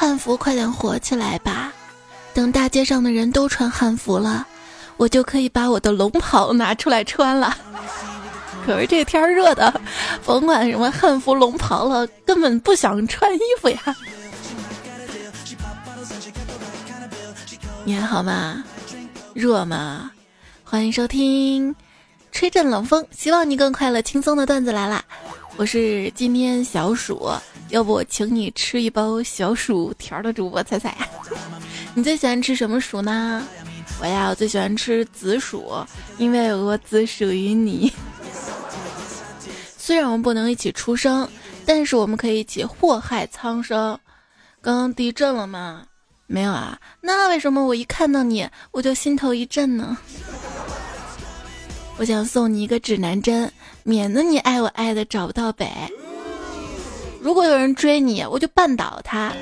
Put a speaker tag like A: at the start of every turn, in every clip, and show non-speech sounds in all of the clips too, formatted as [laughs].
A: 汉服快点火起来吧！等大街上的人都穿汉服了，我就可以把我的龙袍拿出来穿了。可是这天热的，甭管什么汉服龙袍了，根本不想穿衣服呀。你还好吗？热吗？欢迎收听《吹阵冷风》，希望你更快乐轻松的段子来啦！我是今天小暑，要不我请你吃一包小薯条的主播彩彩。[laughs] 你最喜欢吃什么薯呢？我呀，我最喜欢吃紫薯，因为我只属于你。[laughs] 虽然我们不能一起出生，但是我们可以一起祸害苍生。刚刚地震了吗？没有啊，那为什么我一看到你我就心头一震呢？我想送你一个指南针，免得你爱我爱的找不到北。如果有人追你，我就绊倒他。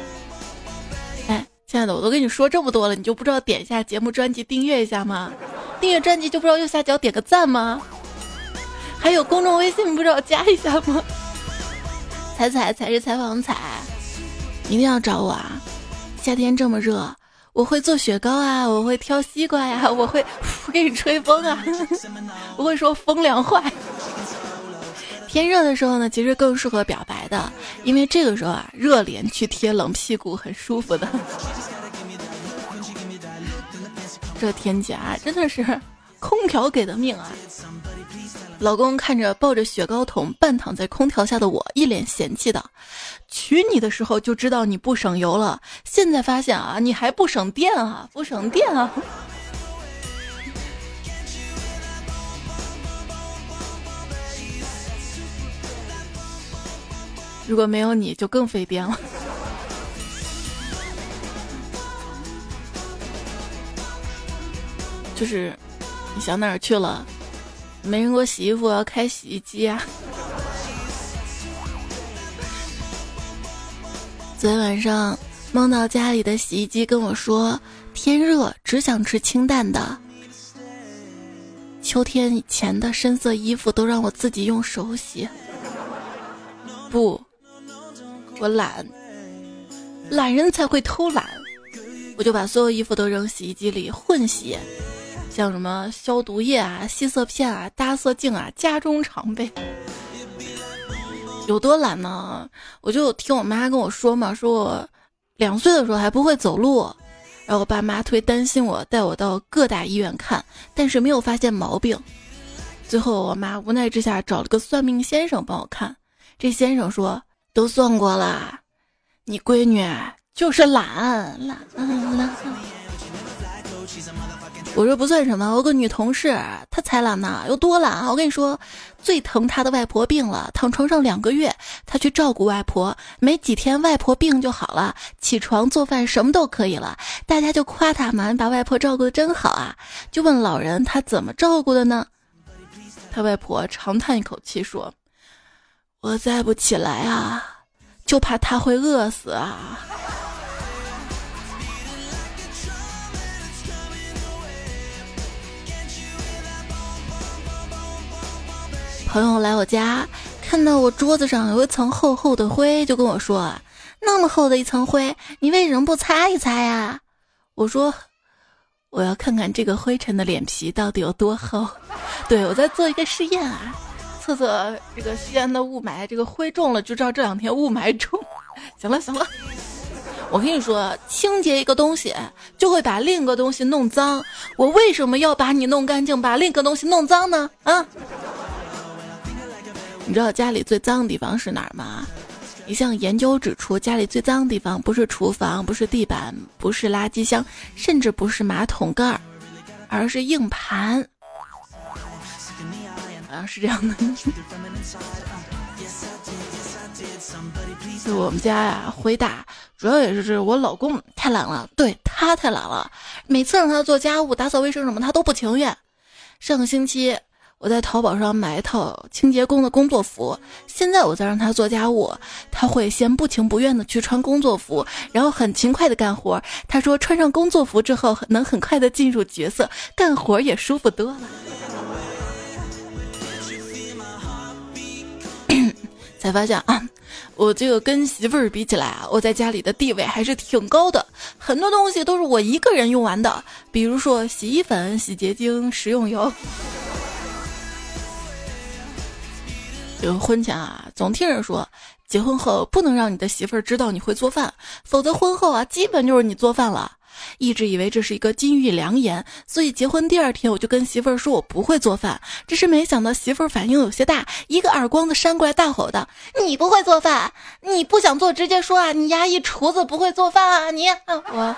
A: 哎，亲爱的，我都跟你说这么多了，你就不知道点一下节目专辑订阅一下吗？订阅专辑就不知道右下角点个赞吗？还有公众微信不知道加一下吗？彩彩才是采访彩，一定要找我啊！夏天这么热，我会做雪糕啊，我会挑西瓜呀，我会 [laughs] 我给你吹风啊，[laughs] 我会说风凉话。天热的时候呢，其实更适合表白的，因为这个时候啊，热脸去贴冷屁股很舒服的。[laughs] 这天气啊，真的是空调给的命啊！老公看着抱着雪糕桶半躺在空调下的我，一脸嫌弃的：“娶你的时候就知道你不省油了，现在发现啊，你还不省电啊，不省电啊！”如果没有你就更费电了。就是你想哪儿去了？没人给我洗衣服，我要开洗衣机啊！昨天晚上梦到家里的洗衣机跟我说：“天热，只想吃清淡的。”秋天以前的深色衣服都让我自己用手洗。不，我懒，懒人才会偷懒，我就把所有衣服都扔洗衣机里混洗。像什么消毒液啊、吸色片啊、搭色镜啊，家中常备。有多懒呢？我就听我妈跟我说嘛，说我两岁的时候还不会走路，然后我爸妈特别担心我，带我到各大医院看，但是没有发现毛病。最后我妈无奈之下找了个算命先生帮我看，这先生说都算过了，你闺女就是懒懒懒。我说不算什么，我有个女同事，她才懒呢，有多懒啊！我跟你说，最疼她的外婆病了，躺床上两个月，她去照顾外婆，没几天外婆病就好了，起床做饭什么都可以了，大家就夸她嘛，把外婆照顾的真好啊！就问老人她怎么照顾的呢？他外婆长叹一口气说：“我再不起来啊，就怕他会饿死啊。”朋友来我家，看到我桌子上有一层厚厚的灰，就跟我说：“那么厚的一层灰，你为什么不擦一擦呀？”我说：“我要看看这个灰尘的脸皮到底有多厚。[laughs] ”对我在做一个试验啊，测测这个西安的雾霾，这个灰重了就知道这两天雾霾重。[laughs] 行了行了，我跟你说，清洁一个东西就会把另一个东西弄脏。我为什么要把你弄干净，把另一个东西弄脏呢？啊？你知道家里最脏的地方是哪儿吗？一项研究指出，家里最脏的地方不是厨房，不是地板，不是垃圾箱，甚至不是马桶盖，而是硬盘。好像是这样的。就我们家呀，回答主要也是是我老公太懒了，对他太懒了，每次让他做家务、打扫卫生什么，他都不情愿。上个星期。我在淘宝上买一套清洁工的工作服，现在我再让他做家务，他会先不情不愿的去穿工作服，然后很勤快的干活。他说穿上工作服之后能很快的进入角色，干活也舒服多了。[coughs] 才发现啊，我这个跟媳妇儿比起来啊，我在家里的地位还是挺高的，很多东西都是我一个人用完的，比如说洗衣粉、洗洁精、食用油。这个婚前啊，总听人说，结婚后不能让你的媳妇儿知道你会做饭，否则婚后啊，基本就是你做饭了。一直以为这是一个金玉良言，所以结婚第二天我就跟媳妇儿说我不会做饭。只是没想到媳妇儿反应有些大，一个耳光子扇过来，大吼道：“你不会做饭？你不想做直接说啊！你压抑厨子不会做饭啊！你我。”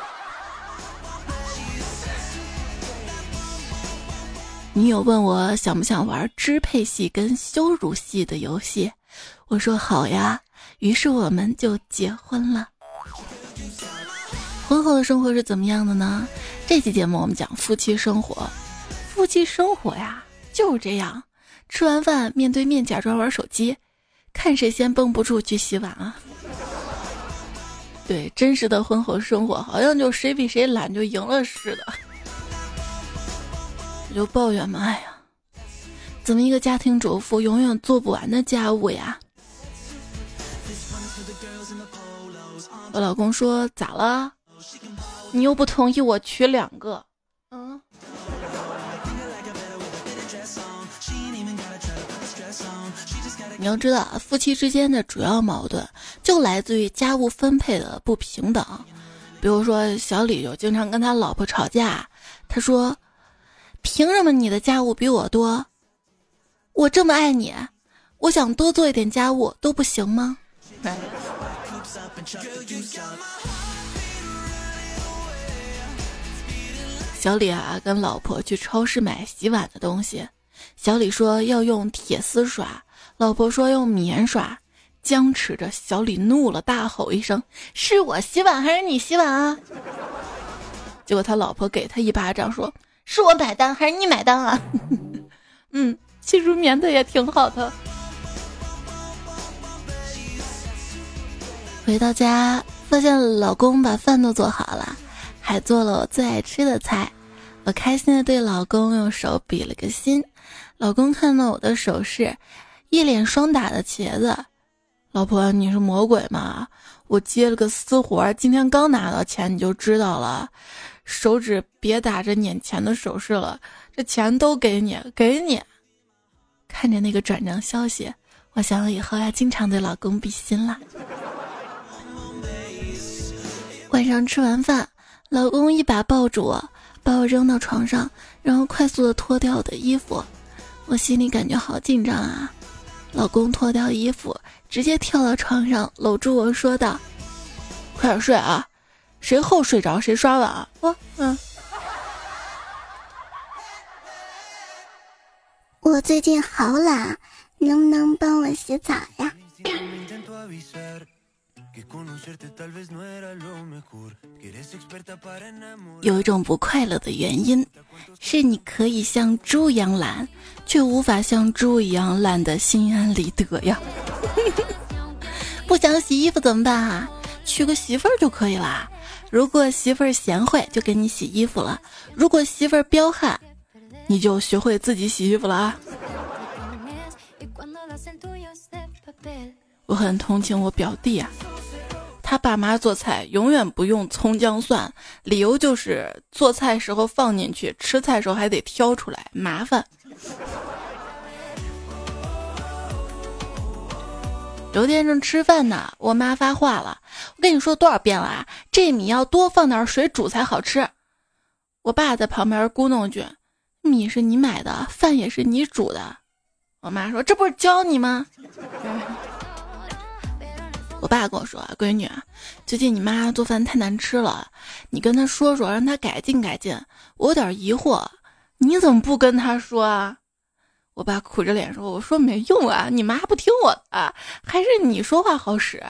A: 女友问我想不想玩支配系跟羞辱系的游戏，我说好呀。于是我们就结婚了。婚后的生活是怎么样的呢？这期节目我们讲夫妻生活。夫妻生活呀，就是这样。吃完饭面对面假装玩手机，看谁先绷不住去洗碗啊。对，真实的婚后生活好像就谁比谁懒就赢了似的。我就抱怨嘛，哎呀，怎么一个家庭主妇永远做不完的家务呀？我老公说咋了？你又不同意我娶两个？嗯。你要知道，夫妻之间的主要矛盾就来自于家务分配的不平等。比如说，小李就经常跟他老婆吵架，他说。凭什么你的家务比我多？我这么爱你，我想多做一点家务都不行吗？小李啊，跟老婆去超市买洗碗的东西。小李说要用铁丝刷，老婆说用棉刷。僵持着，小李怒了，大吼一声：“是我洗碗还是你洗碗啊？” [laughs] 结果他老婆给他一巴掌，说。是我买单还是你买单啊？[laughs] 嗯，其实棉的也挺好的。回到家，发现老公把饭都做好了，还做了我最爱吃的菜。我开心的对老公用手比了个心。老公看到我的手势，一脸霜打的茄子。老婆，你是魔鬼吗？我接了个私活，今天刚拿到钱，你就知道了。手指别打着撵钱的手势了，这钱都给你，给你。看着那个转账消息，我想以后要经常对老公比心了。晚上吃完饭，老公一把抱住我，把我扔到床上，然后快速的脱掉我的衣服，我心里感觉好紧张啊。老公脱掉衣服，直接跳到床上，搂住我说道：“快点睡啊。”谁后睡着谁刷碗，我嗯。
B: 我最近好懒，能不能帮我洗澡呀？
A: 有一种不快乐的原因，是你可以像猪一样懒，却无法像猪一样懒得心安理得呀。[laughs] 不想洗衣服怎么办啊？娶个媳妇儿就可以啦。如果媳妇儿贤惠，就给你洗衣服了；如果媳妇儿彪悍，你就学会自己洗衣服了啊！[laughs] 我很同情我表弟啊，他爸妈做菜永远不用葱姜蒜，理由就是做菜时候放进去，吃菜时候还得挑出来，麻烦。有天正吃饭呢，我妈发话了：“我跟你说多少遍了啊，这米要多放点水煮才好吃。”我爸在旁边咕哝句：“米是你买的，饭也是你煮的。”我妈说：“这不是教你吗？” [laughs] 我爸跟我说：“闺女，最近你妈做饭太难吃了，你跟她说说，让她改进改进。”我有点疑惑，你怎么不跟她说啊？我爸苦着脸说：“我说没用啊，你妈不听我的，还是你说话好使。”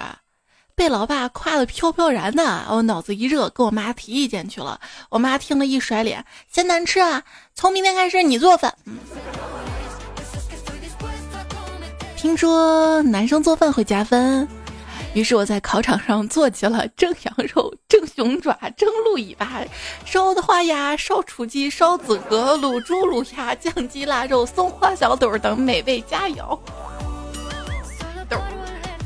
A: 被老爸夸得飘飘然的，我脑子一热，跟我妈提意见去了。我妈听了一甩脸：“嫌难吃啊？从明天开始你做饭。”听说男生做饭会加分。于是我在考场上做起了蒸羊肉、蒸熊爪、蒸鹿尾巴、烧的花鸭、烧雏鸡、烧子鹅、卤猪、卤鸭、酱鸡、腊肉、松花小肚等美味佳肴。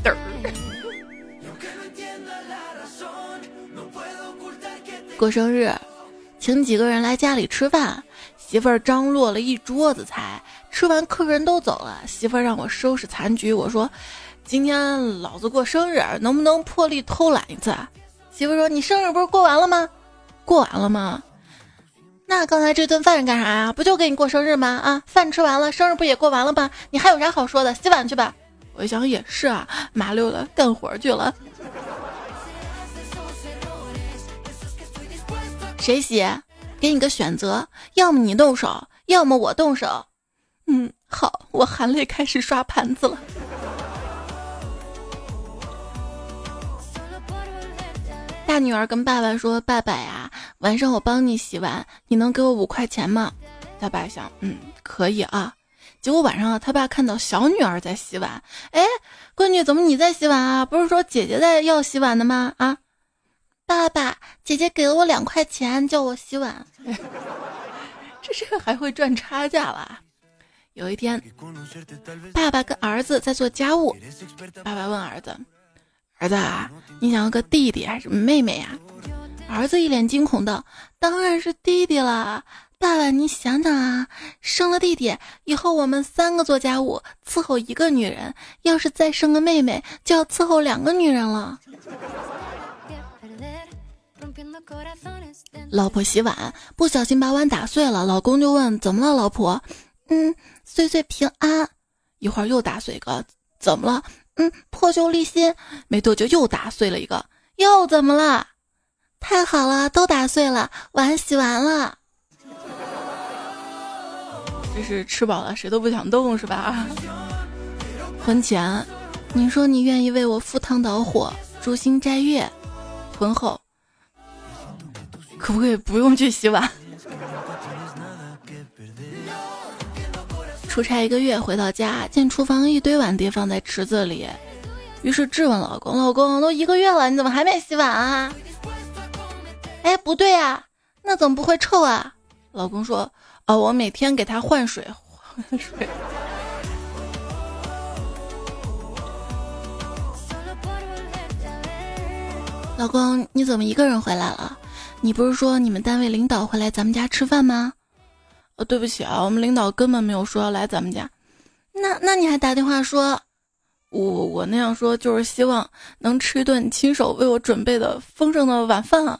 A: [laughs] 过生日，请几个人来家里吃饭，媳妇儿张罗了一桌子菜，吃完客人都走了，媳妇儿让我收拾残局，我说。今天老子过生日，能不能破例偷懒一次？媳妇说：“你生日不是过完了吗？过完了吗？那刚才这顿饭是干啥呀？不就给你过生日吗？啊，饭吃完了，生日不也过完了吗？你还有啥好说的？洗碗去吧。”我一想也是啊，麻溜的干活去了。谁洗？给你个选择，要么你动手，要么我动手。嗯，好，我含泪开始刷盘子了。大女儿跟爸爸说：“爸爸呀，晚上我帮你洗碗，你能给我五块钱吗？”他爸想：“嗯，可以啊。”结果晚上他爸看到小女儿在洗碗，哎，闺女，怎么你在洗碗啊？不是说姐姐在要洗碗的吗？啊，爸爸，姐姐给了我两块钱叫我洗碗，[laughs] 这是还会赚差价了。有一天，爸爸跟儿子在做家务，爸爸问儿子。儿子，你想要个弟弟还是妹妹呀？儿子一脸惊恐道：“当然是弟弟了，爸爸，你想想啊，生了弟弟以后，我们三个做家务伺候一个女人，要是再生个妹妹，就要伺候两个女人了。”老婆洗碗不小心把碗打碎了，老公就问：“怎么了，老婆？”“嗯，岁岁平安。”一会儿又打碎个，怎么了？嗯，破旧立新，没多久又打碎了一个，又怎么了？太好了，都打碎了，碗洗完了。这是吃饱了谁都不想动是吧？婚前，你说你愿意为我赴汤蹈火、诛心摘月；婚后，可不可以不用去洗碗？出差一个月回到家，见厨房一堆碗碟放在池子里，于是质问老公：“老公，都一个月了，你怎么还没洗碗啊？”哎，不对啊，那怎么不会臭啊？老公说：“哦，我每天给他换水，换水。”老公，你怎么一个人回来了？你不是说你们单位领导会来咱们家吃饭吗？呃，对不起啊，我们领导根本没有说要来咱们家，那那你还打电话说，我我那样说就是希望能吃一顿亲手为我准备的丰盛的晚饭啊。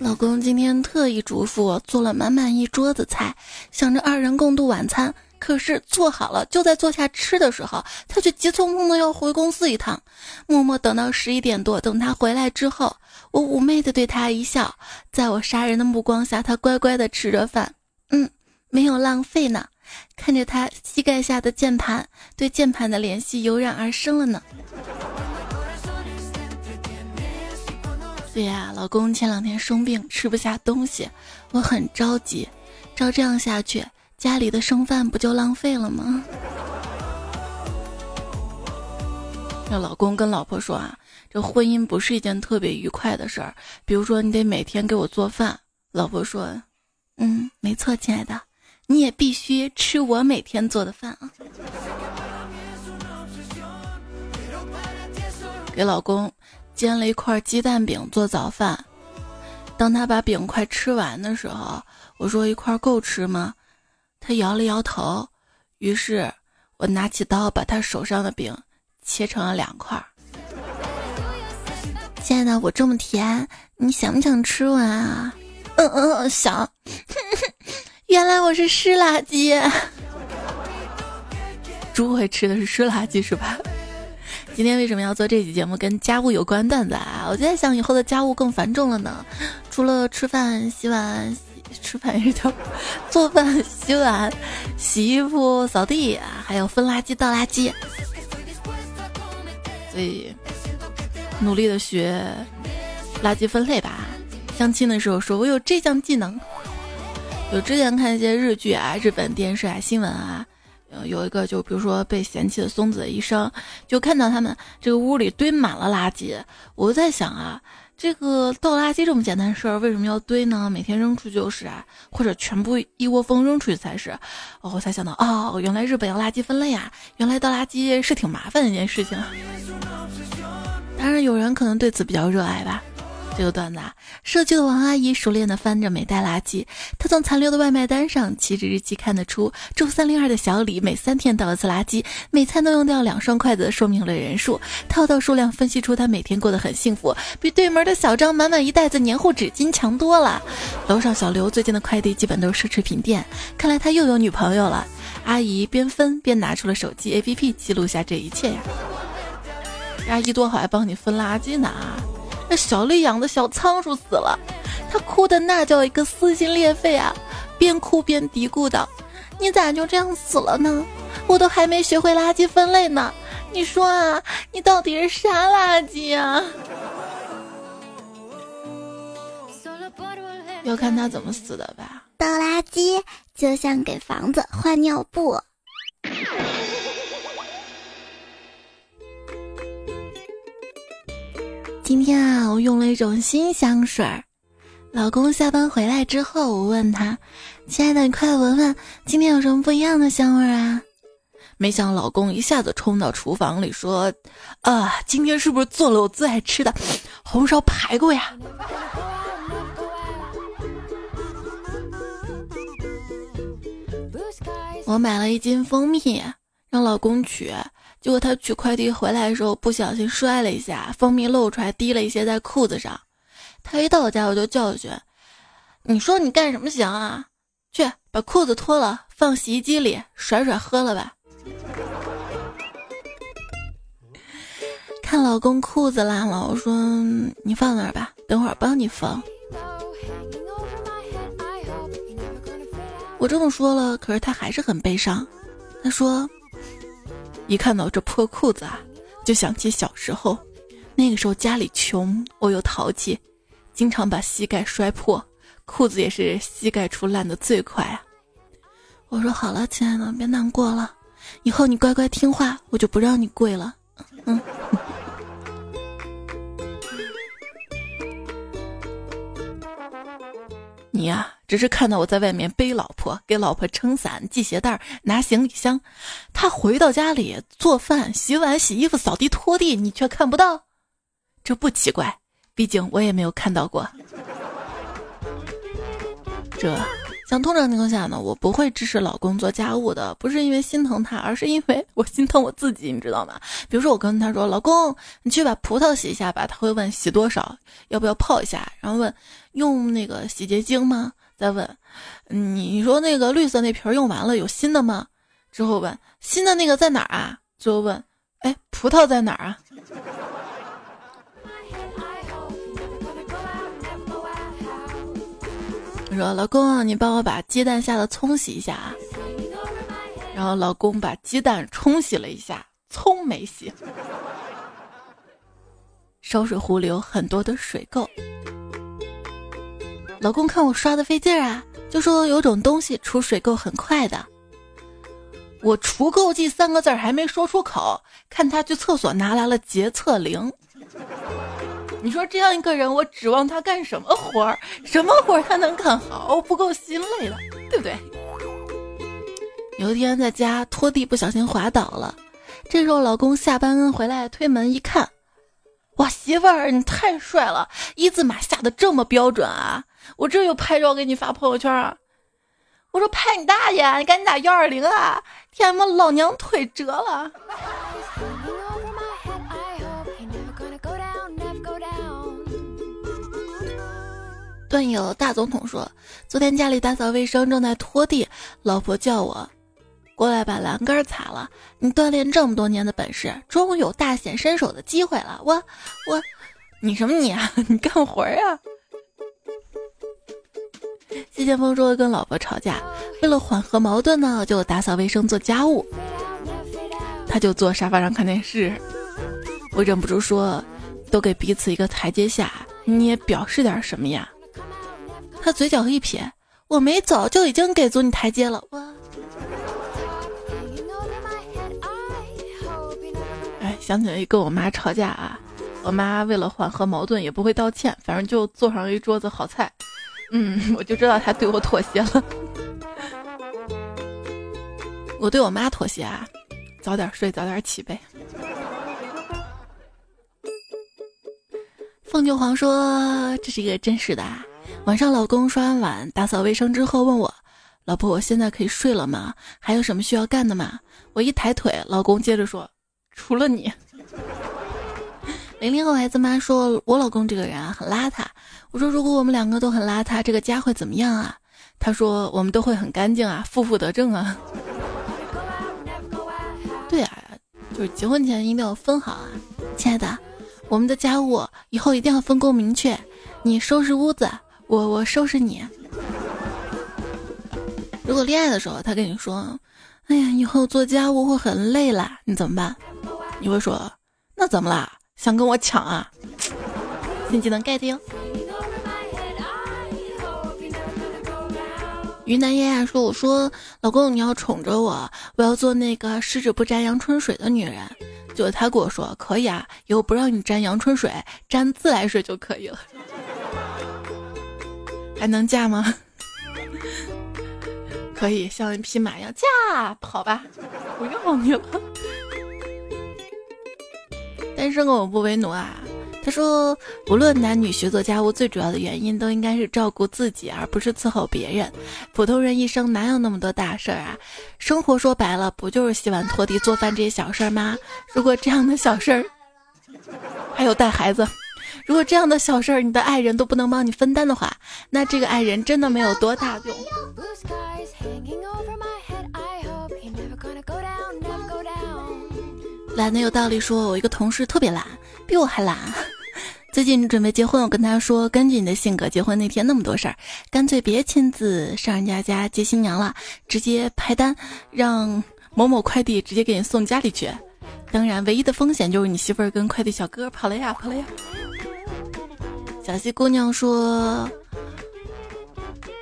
A: 老公今天特意嘱咐我做了满满一桌子菜，想着二人共度晚餐。可是做好了，就在坐下吃的时候，他却急匆匆的要回公司一趟。默默等到十一点多，等他回来之后，我妩媚的对他一笑，在我杀人的目光下，他乖乖的吃着饭，嗯，没有浪费呢。看着他膝盖下的键盘，对键盘的联系油然而生了呢。对呀，老公前两天生病，吃不下东西，我很着急。照这样下去。家里的剩饭不就浪费了吗？这老公跟老婆说啊，这婚姻不是一件特别愉快的事儿。比如说，你得每天给我做饭。老婆说：“嗯，没错，亲爱的，你也必须吃我每天做的饭啊。”给老公煎了一块鸡蛋饼做早饭。当他把饼快吃完的时候，我说：“一块够吃吗？”他摇了摇头，于是我拿起刀，把他手上的饼切成了两块。亲爱的，我这么甜，你想不想吃完啊？嗯嗯，想。[laughs] 原来我是湿垃圾。猪会吃的是湿垃圾是吧？今天为什么要做这期节目？跟家务有关段子啊！我就在想，以后的家务更繁重了呢，除了吃饭、洗碗。吃饭也是叫做饭、洗碗、洗衣服、扫地，还有分垃圾、倒垃圾。所以努力的学垃圾分类吧。相亲的时候说，我有这项技能。有之前看一些日剧啊、日本电视啊、新闻啊，有一个就比如说被嫌弃的松子的一生，就看到他们这个屋里堆满了垃圾，我就在想啊。这个倒垃圾这么简单事儿，为什么要堆呢？每天扔出去就是啊，或者全部一窝蜂扔出去才是。哦，我才想到，哦，原来日本要垃圾分类啊，原来倒垃圾是挺麻烦的一件事情。当然，有人可能对此比较热爱吧。这个段子啊，社区的王阿姨熟练地翻着每袋垃圾。她从残留的外卖单上、起止日期看得出，住三零二的小李每三天倒一次垃圾，每餐都用掉两双筷子，说明了人数。套到数量分析出他每天过得很幸福，比对门的小张满满一袋子黏糊纸巾强多了。楼上小刘最近的快递基本都是奢侈品店，看来他又有女朋友了。阿姨边分边拿出了手机 APP 记录下这一切呀。阿姨多好，还帮你分垃圾呢。小丽养的小仓鼠死了，她哭的那叫一个撕心裂肺啊！边哭边嘀咕道：“你咋就这样死了呢？我都还没学会垃圾分类呢！你说啊，你到底是啥垃圾啊？”要看他怎么死的吧。
B: 倒垃圾就像给房子换尿布。
A: 今天啊，我用了一种新香水儿。老公下班回来之后，我问他：“亲爱的，你快闻闻，今天有什么不一样的香味啊？”没想老公一下子冲到厨房里说：“啊，今天是不是做了我最爱吃的红烧排骨呀？”我买了一斤蜂蜜，让老公取。结果他取快递回来的时候，不小心摔了一下，蜂蜜漏出来，滴了一些在裤子上。他一到我家，我就教训：“你说你干什么行啊？去把裤子脱了，放洗衣机里甩甩喝了吧。”看老公裤子烂了，我说：“你放那儿吧，等会儿帮你缝。”我这么说了，可是他还是很悲伤。他说。一看到这破裤子啊，就想起小时候，那个时候家里穷，我又淘气，经常把膝盖摔破，裤子也是膝盖处烂的最快啊。我说好了，亲爱的，别难过了，以后你乖乖听话，我就不让你跪了。[laughs] 嗯。[laughs] 你呀，只是看到我在外面背老婆，给老婆撑伞、系鞋带、拿行李箱，他回到家里做饭、洗碗、洗衣服、扫地、拖地，你却看不到，这不奇怪，毕竟我也没有看到过。这。像通常情况下呢，我不会支持老公做家务的，不是因为心疼他，而是因为我心疼我自己，你知道吗？比如说我跟他说：“老公，你去把葡萄洗一下吧。”他会问洗多少，要不要泡一下？然后问用那个洗洁精吗？再问你说那个绿色那瓶用完了，有新的吗？之后问新的那个在哪儿啊？最后问哎，葡萄在哪儿啊？说老公，你帮我把鸡蛋下的葱洗一下啊。然后老公把鸡蛋冲洗了一下，葱没洗。烧水壶里有很多的水垢。老公看我刷的费劲儿啊，就说有种东西除水垢很快的。我除垢剂三个字儿还没说出口，看他去厕所拿来了洁厕灵。你说这样一个人，我指望他干什么活儿？什么活儿他能干好？不够心累的，对不对？有一天在家拖地，不小心滑倒了。这时候老公下班回来，推门一看，哇，媳妇儿你太帅了，一字马下的这么标准啊！我这又拍照给你发朋友圈啊。我说拍你大爷，你赶紧打幺二零啊！天妈，老娘腿折了。段友大总统说：“昨天家里打扫卫生，正在拖地，老婆叫我过来把栏杆擦了。你锻炼这么多年的本事，终于有大显身手的机会了。我我，你什么你啊？[laughs] 你干活呀？”谢剑锋说：“跟老婆吵架，为了缓和矛盾呢，就打扫卫生做家务。他就坐沙发上看电视。我忍不住说：都给彼此一个台阶下，你也表示点什么呀？”他嘴角一撇，我没走就已经给足你台阶了。我，哎，想起来跟我妈吵架啊，我妈为了缓和矛盾也不会道歉，反正就做上一桌子好菜。嗯，我就知道他对我妥协了。我对我妈妥协啊，早点睡，早点起呗。凤九皇说：“这是一个真实的。晚上老公刷完碗、打扫卫生之后，问我：‘老婆，我现在可以睡了吗？还有什么需要干的吗？’我一抬腿，老公接着说：‘除了你。’零零后孩子妈说：‘我老公这个人啊，很邋遢。’我说：‘如果我们两个都很邋遢，这个家会怎么样啊？’他说：‘我们都会很干净啊，负负得正啊。’对啊，就是结婚前一定要分好啊，亲爱的。”我们的家务以后一定要分工明确，你收拾屋子，我我收拾你。如果恋爱的时候他跟你说：“哎呀，以后做家务会很累啦，你怎么办？”你会说：“那怎么啦？想跟我抢啊？”新技能 get 哟。云南丫丫说：“我说老公，你要宠着我，我要做那个十指不沾阳春水的女人。”就他跟我说可以啊，以后不让你沾阳春水，沾自来水就可以了。还能嫁吗？[laughs] 可以，像一匹马一样驾跑吧，不要你了。单身狗不为奴啊。他说，不论男女学做家务，最主要的原因都应该是照顾自己，而不是伺候别人。普通人一生哪有那么多大事儿啊？生活说白了，不就是洗碗、拖地、做饭这些小事儿吗？如果这样的小事儿，还有带孩子，如果这样的小事儿，你的爱人都不能帮你分担的话，那这个爱人真的没有多大用。懒得有道理说，我一个同事特别懒，比我还懒。[laughs] 最近准备结婚，我跟他说，根据你的性格，结婚那天那么多事儿，干脆别亲自上人家家接新娘了，直接派单，让某某快递直接给你送家里去。当然，唯一的风险就是你媳妇儿跟快递小哥跑了呀，跑了呀。小西姑娘说。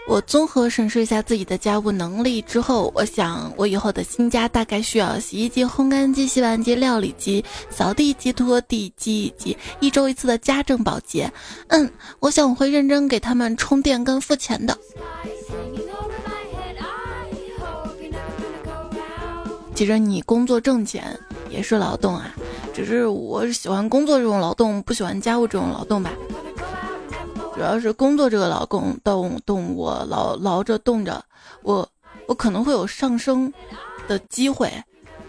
A: 我综合审视一下自己的家务能力之后，我想我以后的新家大概需要洗衣机、烘干机、洗碗机、料理机、扫地机、拖地机以及一周一次的家政保洁。嗯，我想我会认真给他们充电跟付钱的。其实你工作挣钱也是劳动啊，只是我喜欢工作这种劳动，不喜欢家务这种劳动吧。主要是工作这个劳动动动我劳劳着动着，我我可能会有上升的机会，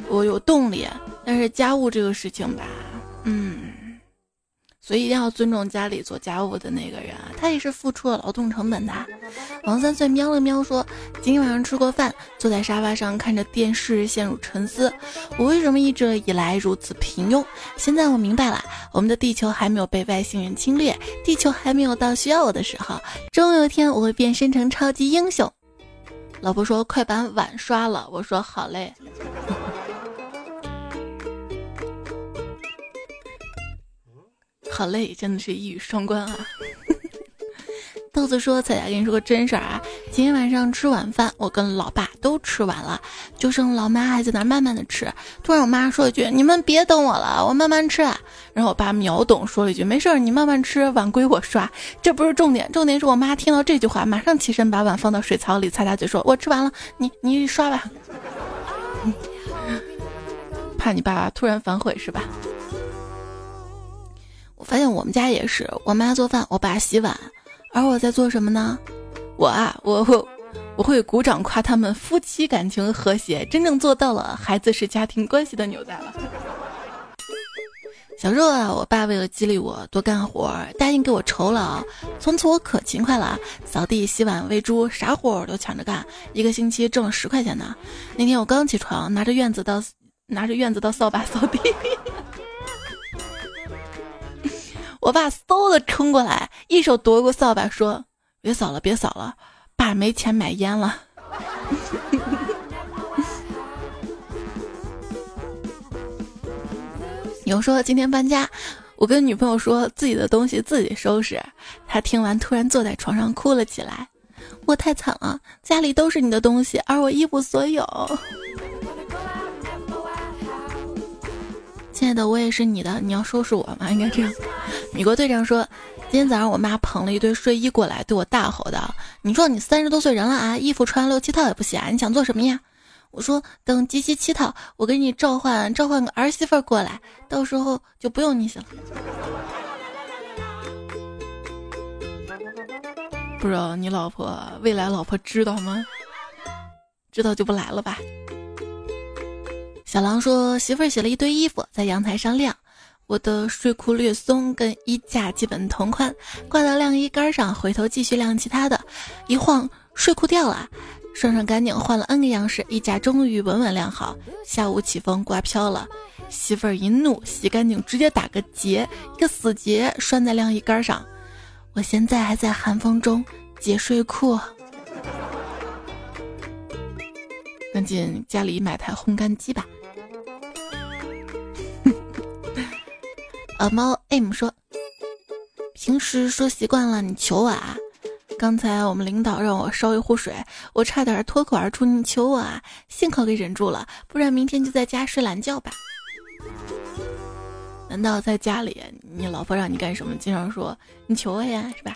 A: 我有动力。但是家务这个事情吧，嗯。所以一定要尊重家里做家务的那个人啊，他也是付出了劳动成本的。王三岁喵了喵说：“今天晚上吃过饭，坐在沙发上看着电视，陷入沉思。我为什么一直以来如此平庸？现在我明白了，我们的地球还没有被外星人侵略，地球还没有到需要我的时候。终有一天，我会变身成超级英雄。”老婆说：“快把碗刷了。”我说：“好嘞。”好累，真的是一语双关啊！[laughs] 豆子说：“彩彩跟你说个真事儿啊，今天晚上吃晚饭，我跟老爸都吃完了，就剩老妈还在那慢慢的吃。突然我妈说一句：‘你们别等我了，我慢慢吃。’然后我爸秒懂说了一句：‘没事儿，你慢慢吃，碗归我刷。’这不是重点，重点是我妈听到这句话，马上起身把碗放到水槽里，擦擦嘴说：‘我吃完了，你你刷吧。[laughs] ’怕你爸突然反悔是吧？”发现我们家也是，我妈做饭，我爸洗碗，而我在做什么呢？我啊，我我我会鼓掌夸他们夫妻感情和谐，真正做到了孩子是家庭关系的纽带了。小时候啊，我爸为了激励我多干活，答应给我酬劳，从此我可勤快了，扫地、洗碗、喂猪，啥活我都抢着干，一个星期挣了十块钱呢。那天我刚起床，拿着院子到，拿着院子到扫把扫地。我爸嗖的冲过来，一手夺过扫把，说：“别扫了，别扫了，爸没钱买烟了。”有说今天搬家，我跟女朋友说自己的东西自己收拾，她听完突然坐在床上哭了起来。我太惨了，家里都是你的东西，而我一无所有。亲爱的，我也是你的，你要收拾我吗？应该这样。美国队长说，今天早上我妈捧了一堆睡衣过来，对我大吼道：“你说你三十多岁人了啊，衣服穿六七套也不洗啊？你想做什么呀？”我说：“等集齐七套，我给你召唤召唤个儿媳妇过来，到时候就不用你洗了。”不知道你老婆未来老婆知道吗？知道就不来了吧。小狼说：“媳妇儿洗了一堆衣服，在阳台上晾。我的睡裤略松，跟衣架基本同宽，挂到晾衣杆上。回头继续晾其他的，一晃睡裤掉了，顺顺干净，换了 N 个样式，衣架终于稳稳晾好。下午起风，刮飘了。媳妇儿一怒，洗干净直接打个结，一个死结拴在晾衣杆上。我现在还在寒风中解睡裤。”赶紧家里买台烘干机吧。呃，猫 M 说，平时说习惯了你求我啊。刚才我们领导让我烧一壶水，我差点脱口而出你求我啊，幸好给忍住了，不然明天就在家睡懒觉吧。难道在家里你老婆让你干什么，经常说你求我呀，是吧？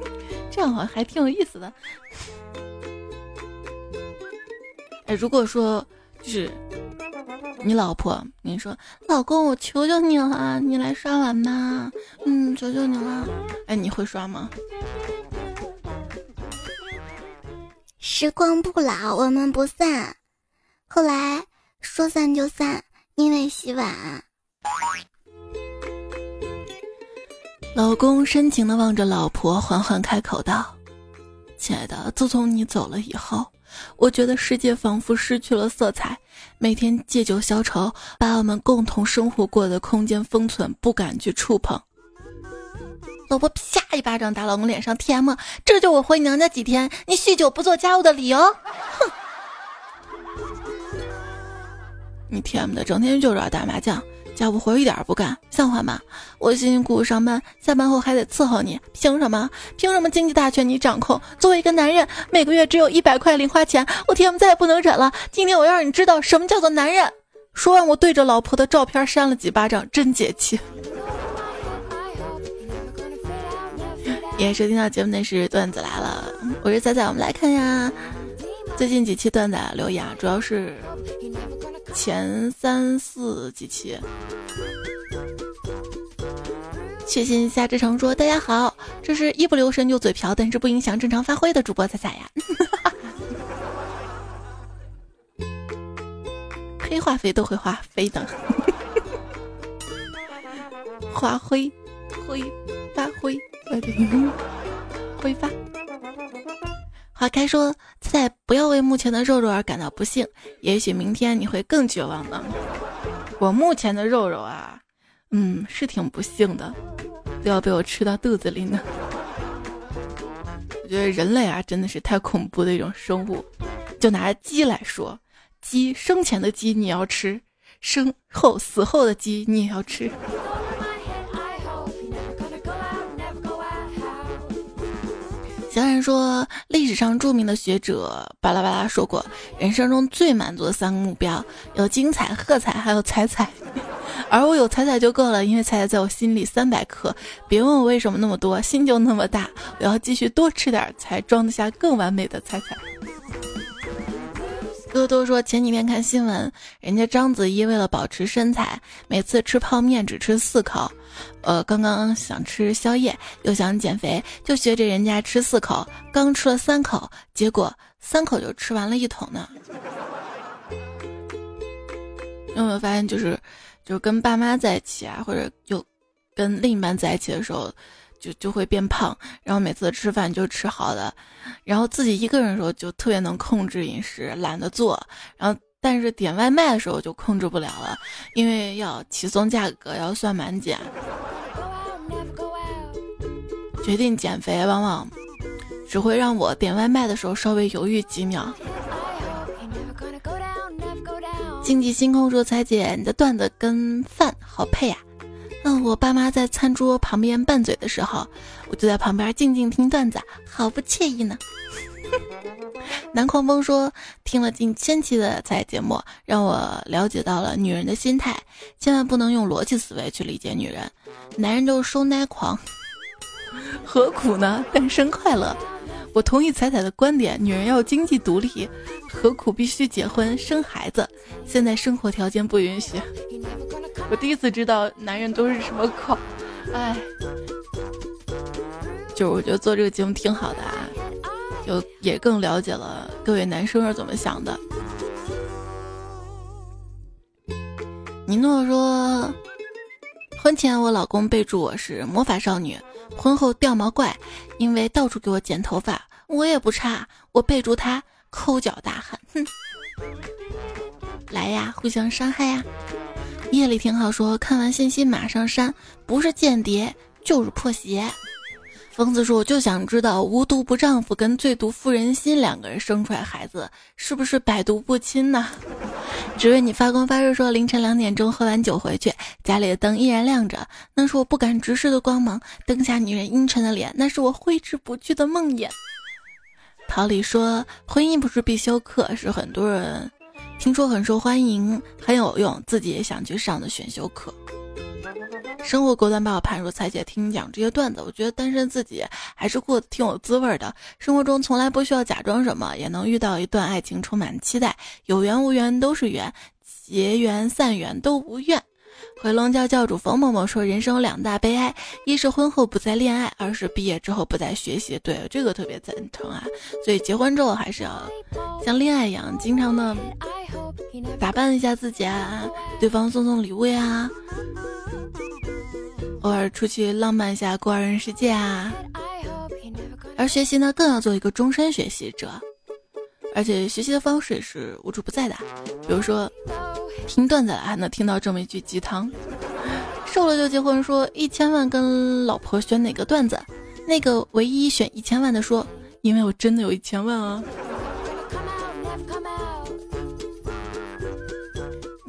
A: [laughs] 这样好像还挺有意思的。哎，如果说就是你老婆，你说老公，我求求你了，你来刷碗吧，嗯，求求你了。哎，你会刷吗？
B: 时光不老，我们不散。后来说散就散，因为洗碗。
A: 老公深情的望着老婆，缓缓开口道：“亲爱的，自从你走了以后。”我觉得世界仿佛失去了色彩，每天借酒消愁，把我们共同生活过的空间封存，不敢去触碰。老婆啪一巴掌打老公脸上，T.M. 这就我回娘家几天，你酗酒不做家务的理由。哼，你 T.M. 的整天就知道打麻将。家务活一点不干，像话吗？我辛辛苦苦上班，下班后还得伺候你，凭什么？凭什么经济大权你掌控？作为一个男人，每个月只有一百块零花钱，我天，我再也不能忍了！今天我要让你知道什么叫做男人！说完，我对着老婆的照片扇了几巴掌，真解气。[laughs] 也收听到节目的是段子来了，我是仔仔，我们来看呀，最近几期段子留言，主要是。前三四几期，确信夏志成说：“大家好，这是一不留神就嘴瓢，但是不影响正常发挥的主播彩彩呀。[laughs] 黑化肥都会化肥的，化灰灰发灰，灰发。”花开说：“菜不要为目前的肉肉而感到不幸，也许明天你会更绝望呢。我目前的肉肉啊，嗯，是挺不幸的，都要被我吃到肚子里呢。我觉得人类啊，真的是太恐怖的一种生物。就拿鸡来说，鸡生前的鸡你要吃，生后死后的鸡你也要吃。”小冉说，历史上著名的学者巴拉巴拉说过，人生中最满足的三个目标有精彩、喝彩，还有彩彩。[laughs] 而我有彩彩就够了，因为彩彩在我心里三百克。别问我为什么那么多，心就那么大。我要继续多吃点，才装得下更完美的彩彩。哥都说前几天看新闻，人家章子怡为了保持身材，每次吃泡面只吃四口。呃，刚刚想吃宵夜，又想减肥，就学着人家吃四口，刚吃了三口，结果三口就吃完了一桶呢。有没有发现，就是就是跟爸妈在一起啊，或者有跟另一半在一起的时候。就就会变胖，然后每次吃饭就吃好的，然后自己一个人的时候就特别能控制饮食，懒得做，然后但是点外卖的时候就控制不了了，因为要起送价格，要算满减。决定减肥，往往只会让我点外卖的时候稍微犹豫几秒。经济星空说：“彩姐，你的段子跟饭好配啊。”嗯，我爸妈在餐桌旁边拌嘴的时候，我就在旁边静静听段子，好不惬意呢。[laughs] 南狂风说：“听了近千期的彩节目，让我了解到了女人的心态，千万不能用逻辑思维去理解女人。男人都是收奶狂，[laughs] 何苦呢？单身快乐。我同意彩彩的观点，女人要经济独立，何苦必须结婚生孩子？现在生活条件不允许。[laughs] 我第一次知道男人都是什么狂，哎，就是我觉得做这个节目挺好的啊。”就也更了解了各位男生是怎么想的。尼诺说，婚前我老公备注我是魔法少女，婚后掉毛怪，因为到处给我剪头发。我也不差，我备注他抠脚大汉。哼，来呀，互相伤害呀。夜里挺好说，看完信息马上删，不是间谍就是破鞋。疯子说：“我就想知道，无毒不丈夫跟最毒妇人心两个人生出来孩子，是不是百毒不侵呢？”只为你发光发热说：“凌晨两点钟喝完酒回去，家里的灯依然亮着，那是我不敢直视的光芒。灯下女人阴沉的脸，那是我挥之不去的梦魇。”桃李说：“婚姻不是必修课，是很多人听说很受欢迎、很有用，自己也想去上的选修课。”生活果断把我判若彩姐，听你讲这些段子，我觉得单身自己还是过得挺有滋味的。生活中从来不需要假装什么，也能遇到一段爱情充满期待。有缘无缘都是缘，结缘散缘都无怨。回龙教教主冯某某说：“人生两大悲哀，一是婚后不再恋爱，二是毕业之后不再学习。”对，这个特别赞成啊。所以结婚之后还是要像恋爱一样，经常的打扮一下自己啊，对方送送礼物呀。偶尔出去浪漫一下，过二人世界啊！而学习呢，更要做一个终身学习者，而且学习的方式也是无处不在的。比如说，听段子了还能听到这么一句鸡汤：瘦了就结婚，说一千万跟老婆选哪个段子？那个唯一选一千万的说，因为我真的有一千万啊。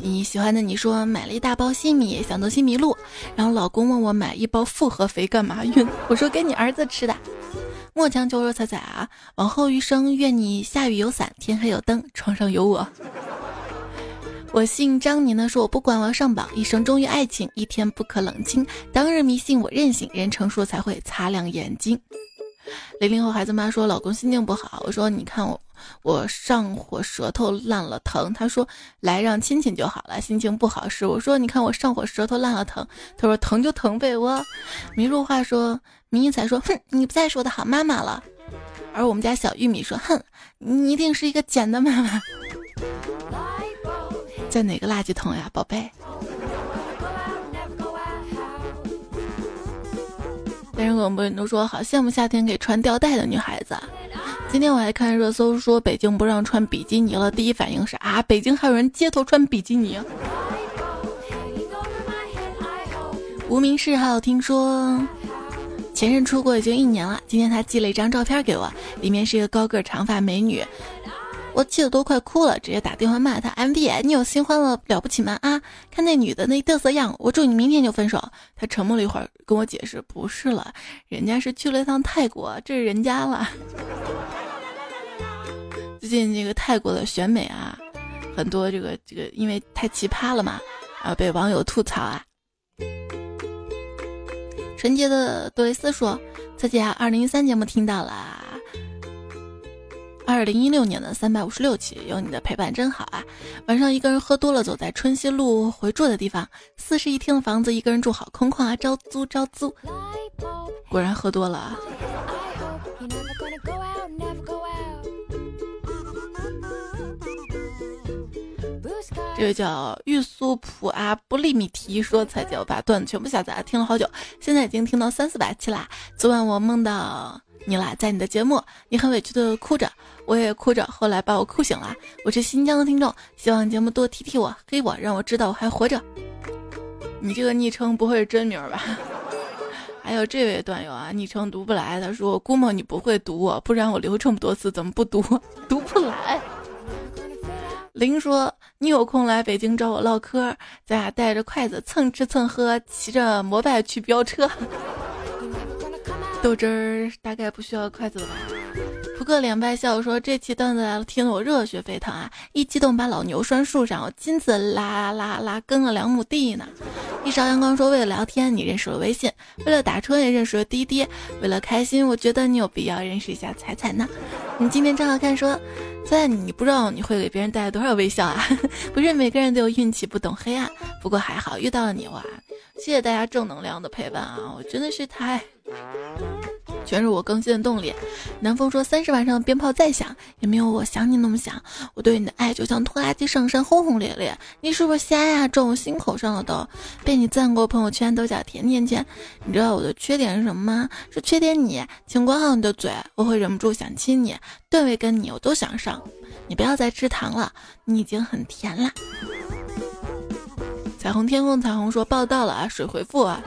A: 你喜欢的你说买了一大包新米，想做新米露，然后老公问我买一包复合肥干嘛用？[laughs] 我说给你儿子吃的。莫强求说彩彩啊，往后余生愿你下雨有伞，天黑有灯，床上有我。我姓张，你呢？说我不管，我要上榜，一生忠于爱情，一天不可冷清。当日迷信我任性，人成熟才会擦亮眼睛。零零后孩子妈说老公心情不好，我说你看我。我上火舌头烂了疼，他说来让亲亲就好了。心情不好时，我说你看我上火舌头烂了疼，他说疼就疼被窝迷路话说，迷彩说哼，你不再是我的好妈妈了。而我们家小玉米说哼，你一定是一个捡的妈妈，在哪个垃圾桶呀，宝贝？单身狗们都说好羡慕夏天给穿吊带的女孩子。今天我还看热搜说北京不让穿比基尼了，第一反应是啊，北京还有人街头穿比基尼。无名氏还有听说前任出国已经一年了，今天他寄了一张照片给我，里面是一个高个长发美女。我气得都快哭了，直接打电话骂他。M B，你有新欢了了不起吗？啊，看那女的那嘚瑟样，我祝你明天就分手。他沉默了一会儿，跟我解释，不是了，人家是去了一趟泰国，这是人家了。最近这个泰国的选美啊，很多这个这个因为太奇葩了嘛，然后被网友吐槽啊。纯洁的杜蕾斯说：“自己啊，二零一三节目听到了。”二零一六年的三百五十六期，有你的陪伴真好啊！晚上一个人喝多了，走在春熙路回住的地方，四室一厅的房子，一个人住好空旷啊！招租招租，果然喝多了啊！这位叫玉苏普阿布利米提说才叫把段子全部下载，听了好久，现在已经听到三四百期啦。昨晚我梦到。你啦，在你的节目，你很委屈的哭着，我也哭着，后来把我哭醒了。我是新疆的听众，希望节目多提提我，黑我，让我知道我还活着。你这个昵称不会是真名吧？[laughs] 还有这位段友啊，昵称读不来，他说估摸你不会读我，不然我留这么多次怎么不读？读不来。林说你有空来北京找我唠嗑，咱俩带着筷子蹭吃蹭喝，骑着摩拜去飙车。[laughs] 豆汁儿大概不需要筷子了吧？扑克脸败笑说：“这期段子来了，听得我热血沸腾啊！一激动把老牛拴树上，我亲自拉拉拉耕了两亩地呢。”一勺阳光说：“为了聊天，你认识了微信；为了打车，也认识了滴滴；为了开心，我觉得你有必要认识一下彩彩呢。”你今天正好看说：“在你不知道你会给别人带来多少微笑啊！[laughs] 不是每个人都有运气，不懂黑暗。不过还好遇到了你哇！谢谢大家正能量的陪伴啊！我真的是太……”全是我更新的动力。南风说：“三十晚上的鞭炮再响，也没有我想你那么响。我对你的爱就像拖拉机上山，轰轰烈烈。你是不是瞎呀？撞我心口上了都。被你赞过朋友圈都叫甜甜圈。你知道我的缺点是什么吗？是缺点你，请管好你的嘴，我会忍不住想亲你。段位跟你我都想上，你不要再吃糖了，你已经很甜了。”彩虹天空，彩虹说：“报道了啊，水回复啊。”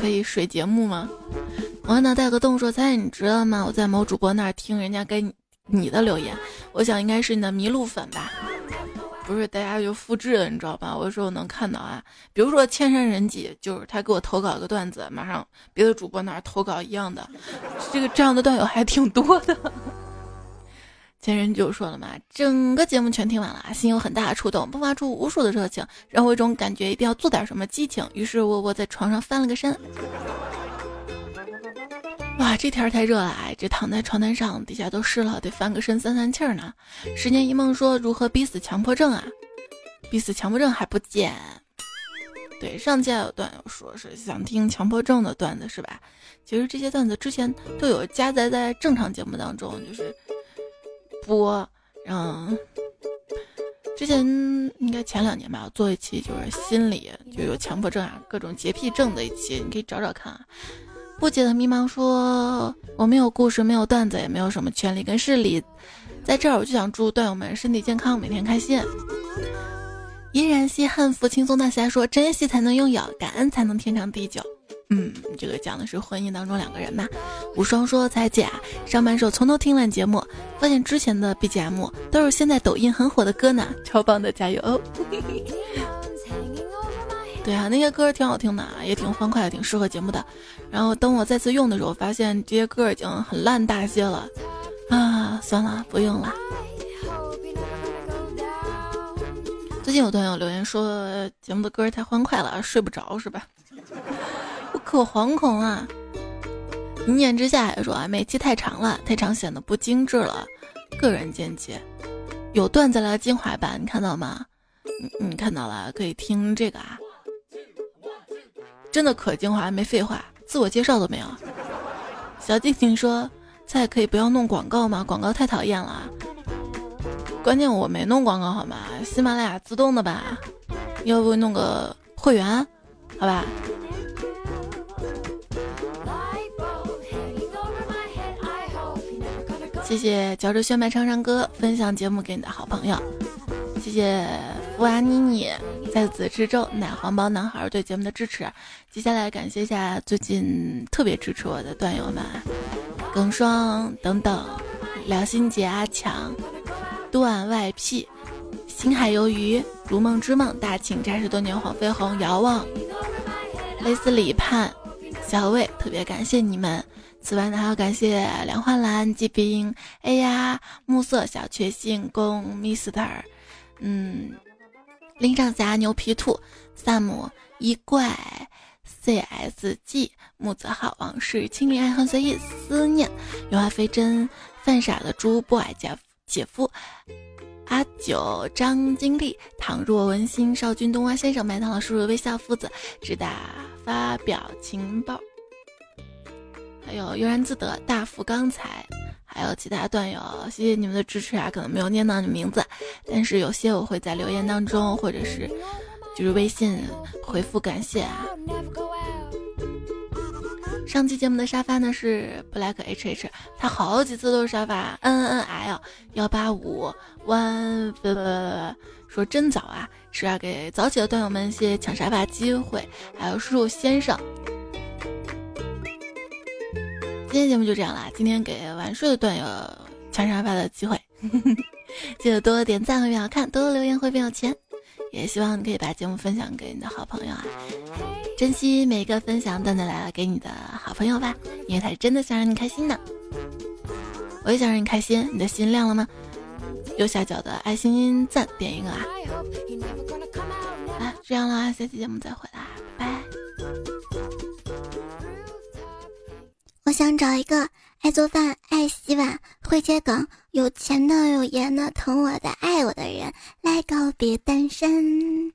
A: 可以水节目吗？我脑袋个洞说：“猜你知道吗？我在某主播那听人家给你的留言，我想应该是你的迷路粉吧？不是，大家就复制了，你知道吧？我说我能看到啊，比如说千山人迹，就是他给我投稿一个段子，马上别的主播那投稿一样的，这个这样的段友还挺多的。”前人就说了嘛，整个节目全听完了，心有很大的触动，迸发出无数的热情，让我有一种感觉，一定要做点什么激情。于是我我在床上翻了个身，哇，这天太热了哎，这躺在床单上，底下都湿了，得翻个身散散气儿呢。十年一梦说如何逼死强迫症啊？逼死强迫症还不减？对，上期有段友说是想听强迫症的段子是吧？其实这些段子之前都有加载在正常节目当中，就是。播，嗯，之前应该前两年吧，我做一期就是心理就有强迫症啊，各种洁癖症的一期，你可以找找看啊。不解的迷茫说：“我没有故事，没有段子，也没有什么权利跟势力，在这儿我就想祝段友们身体健康，每天开心。”依然稀罕福轻松大侠说：“珍惜才能拥有，感恩才能天长地久。”嗯，这个讲的是婚姻当中两个人嘛。无双说：“彩姐，上班时候从头听完节目，发现之前的 BGM 都是现在抖音很火的歌呢，超棒的，加油！” [laughs] 对啊，那些歌挺好听的，也挺欢快的，挺适合节目的。然后等我再次用的时候，发现这些歌已经很烂大街了，啊，算了，不用了。最近有段友留言说节目的歌太欢快了，睡不着是吧？我可惶恐啊！一念之下说啊，每期太长了，太长显得不精致了。个人见解，有段子来精华版，你看到吗？你你看到了，可以听这个啊。真的可精华，没废话，自我介绍都没有。小静静说：“菜可以不要弄广告吗？广告太讨厌了。关键我没弄广告好吗？喜马拉雅自动的吧？要不弄个会员？好吧。”谢谢嚼着炫麦唱唱歌，分享节目给你的好朋友。谢谢福娃妮妮在此之州奶黄包男孩对节目的支持。接下来感谢一下最近特别支持我的段友们，耿双等等，辽心杰阿强，段外 P，星海鱿鱼，如梦之梦，大庆扎实多年黄飞鸿，遥望，蕾丝里盼，小魏，特别感谢你们。此外呢，还要感谢梁焕兰、季冰、哎呀、暮色、小确幸、公 Mister，嗯，林长侠、牛皮兔、萨姆、一怪、CSG、木子浩、往事、清零、爱恨随意、思念、有爱非真、犯傻的猪、不爱姐姐夫、阿九、张金丽、倘若文心、少君、冬瓜先生、麦当劳叔叔、微笑父子、直达发表情报。还有悠然自得、大富刚才，还有其他段友，谢谢你们的支持啊！可能没有念到你名字，但是有些我会在留言当中，或者是就是微信回复感谢啊。上期节目的沙发呢是 Black H H，他好几次都是沙发 N N L 幺八五 One，说真早啊，是要给早起的段友们一些抢沙发机会，还有叔叔先生。今天节目就这样啦，今天给晚睡的段友抢沙发的机会，[laughs] 记得多多点赞会变好看，多多留言会变有钱，也希望你可以把节目分享给你的好朋友啊。珍惜每一个分享段子来了给你的好朋友吧，因为他是真的想让你开心的。我也想让你开心，你的心亮了吗？右下角的爱心赞点一个啊！啊，这样啦，下期节目再回来，拜拜。
B: 我想找一个爱做饭、爱洗碗、会接梗、有钱的、有颜的、疼我的、爱我的人来告别单身。